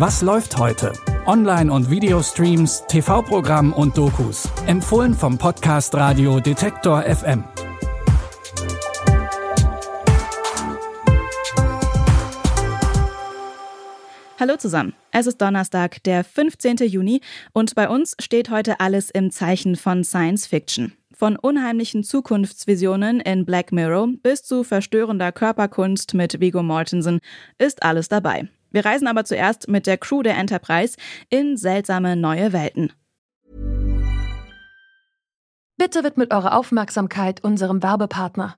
Was läuft heute? Online- und Videostreams, TV-Programm und Dokus. Empfohlen vom Podcast Radio Detektor FM. Hallo zusammen. Es ist Donnerstag, der 15. Juni und bei uns steht heute alles im Zeichen von Science Fiction. Von unheimlichen Zukunftsvisionen in Black Mirror bis zu verstörender Körperkunst mit Vigo Mortensen ist alles dabei. Wir reisen aber zuerst mit der Crew der Enterprise in seltsame neue Welten. Bitte widmet eure Aufmerksamkeit unserem Werbepartner.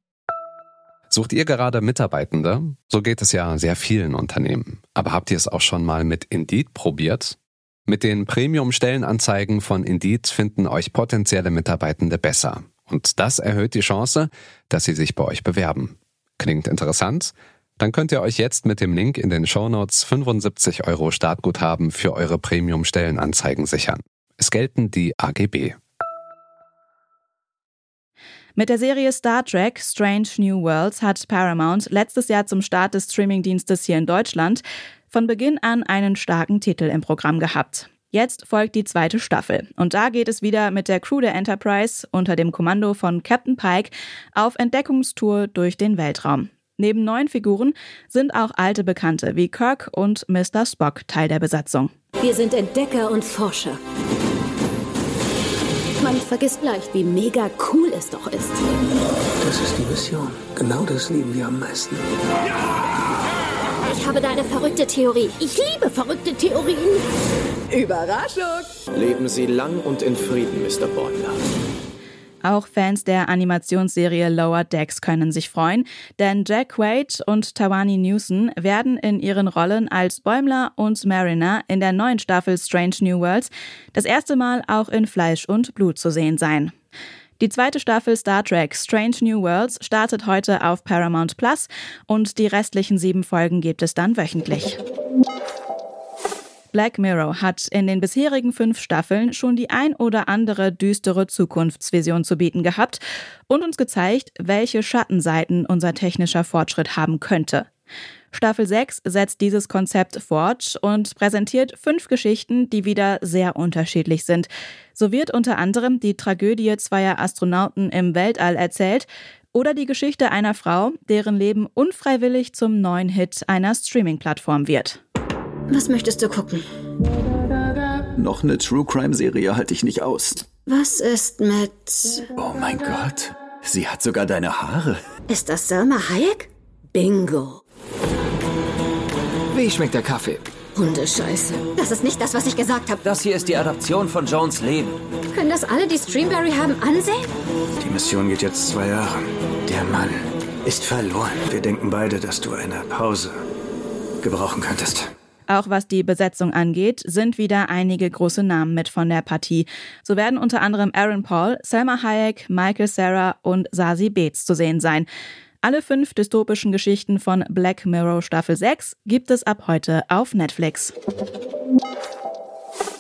Sucht ihr gerade Mitarbeitende? So geht es ja sehr vielen Unternehmen. Aber habt ihr es auch schon mal mit Indeed probiert? Mit den Premium-Stellenanzeigen von Indeed finden euch potenzielle Mitarbeitende besser. Und das erhöht die Chance, dass sie sich bei euch bewerben. Klingt interessant? Dann könnt ihr euch jetzt mit dem Link in den Shownotes 75 Euro Startguthaben für eure Premium-Stellenanzeigen sichern. Es gelten die AGB. Mit der Serie Star Trek Strange New Worlds hat Paramount letztes Jahr zum Start des Streamingdienstes hier in Deutschland von Beginn an einen starken Titel im Programm gehabt. Jetzt folgt die zweite Staffel und da geht es wieder mit der Crew der Enterprise unter dem Kommando von Captain Pike auf Entdeckungstour durch den Weltraum. Neben neuen Figuren sind auch alte Bekannte wie Kirk und Mr. Spock Teil der Besatzung. Wir sind Entdecker und Forscher. Man vergisst leicht, wie mega cool es doch ist. Das ist die Mission. Genau das lieben wir am meisten. Ich habe da eine verrückte Theorie. Ich liebe verrückte Theorien. Überraschung! Leben Sie lang und in Frieden, Mr. Bäumler. Auch Fans der Animationsserie Lower Decks können sich freuen, denn Jack Quaid und Tawani Newson werden in ihren Rollen als Bäumler und Mariner in der neuen Staffel Strange New Worlds das erste Mal auch in Fleisch und Blut zu sehen sein. Die zweite Staffel Star Trek Strange New Worlds startet heute auf Paramount Plus und die restlichen sieben Folgen gibt es dann wöchentlich. Black Mirror hat in den bisherigen fünf Staffeln schon die ein oder andere düstere Zukunftsvision zu bieten gehabt und uns gezeigt, welche Schattenseiten unser technischer Fortschritt haben könnte. Staffel 6 setzt dieses Konzept fort und präsentiert fünf Geschichten, die wieder sehr unterschiedlich sind. So wird unter anderem die Tragödie zweier Astronauten im Weltall erzählt oder die Geschichte einer Frau, deren Leben unfreiwillig zum neuen Hit einer Streaming-Plattform wird. Was möchtest du gucken? Noch eine True Crime Serie halte ich nicht aus. Was ist mit. Oh mein Gott. Sie hat sogar deine Haare. Ist das Selma Hayek? Bingo. Wie schmeckt der Kaffee? Hundescheiße. Das ist nicht das, was ich gesagt habe. Das hier ist die Adaption von Jones Leben. Können das alle, die Streamberry haben, ansehen? Die Mission geht jetzt zwei Jahre. Der Mann ist verloren. Wir denken beide, dass du eine Pause gebrauchen könntest. Auch was die Besetzung angeht, sind wieder einige große Namen mit von der Partie. So werden unter anderem Aaron Paul, Selma Hayek, Michael Sarah und Sasi Beetz zu sehen sein. Alle fünf dystopischen Geschichten von Black Mirror Staffel 6 gibt es ab heute auf Netflix.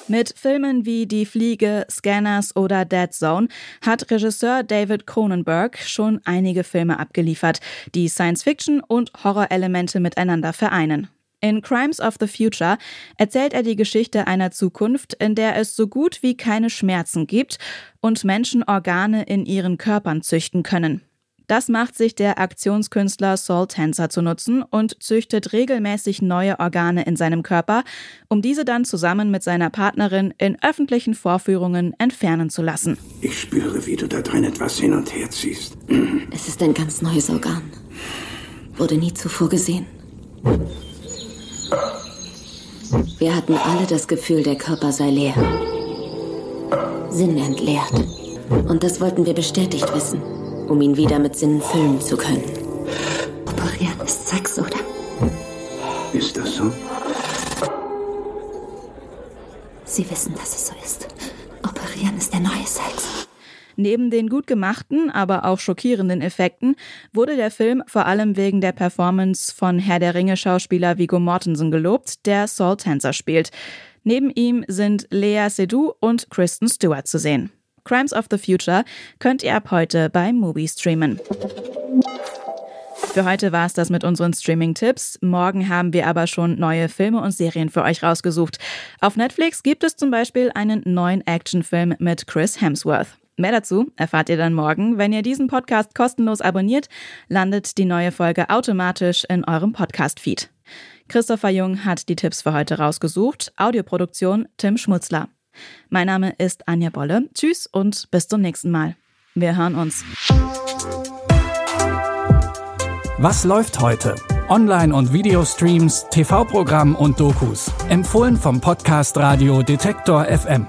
Mit Filmen wie Die Fliege, Scanners oder Dead Zone hat Regisseur David Cronenberg schon einige Filme abgeliefert, die Science-Fiction und Horrorelemente miteinander vereinen. In Crimes of the Future erzählt er die Geschichte einer Zukunft, in der es so gut wie keine Schmerzen gibt und Menschen Organe in ihren Körpern züchten können. Das macht sich der Aktionskünstler Saul Tenser zu nutzen und züchtet regelmäßig neue Organe in seinem Körper, um diese dann zusammen mit seiner Partnerin in öffentlichen Vorführungen entfernen zu lassen. Ich spüre, wie du da drin etwas hin und her ziehst. Es ist ein ganz neues Organ. Wurde nie zuvor gesehen. Wir hatten alle das Gefühl, der Körper sei leer. Sinn entleert. Und das wollten wir bestätigt wissen, um ihn wieder mit Sinnen füllen zu können. Operieren ist Sex, oder? Ist das so? Sie wissen, dass es so ist. Operieren ist der neue Sex. Neben den gut gemachten, aber auch schockierenden Effekten wurde der Film vor allem wegen der Performance von Herr der Ringe Schauspieler Viggo Mortensen gelobt, der Saul Tenser spielt. Neben ihm sind Lea Seydoux und Kristen Stewart zu sehen. Crimes of the Future könnt ihr ab heute bei Movie streamen. Für heute war es das mit unseren Streaming-Tipps. Morgen haben wir aber schon neue Filme und Serien für euch rausgesucht. Auf Netflix gibt es zum Beispiel einen neuen Actionfilm mit Chris Hemsworth. Mehr dazu erfahrt ihr dann morgen. Wenn ihr diesen Podcast kostenlos abonniert, landet die neue Folge automatisch in eurem Podcast-Feed. Christopher Jung hat die Tipps für heute rausgesucht. Audioproduktion Tim Schmutzler. Mein Name ist Anja Bolle. Tschüss und bis zum nächsten Mal. Wir hören uns. Was läuft heute? Online- und Videostreams, TV-Programm und Dokus. Empfohlen vom Podcast Radio Detektor FM.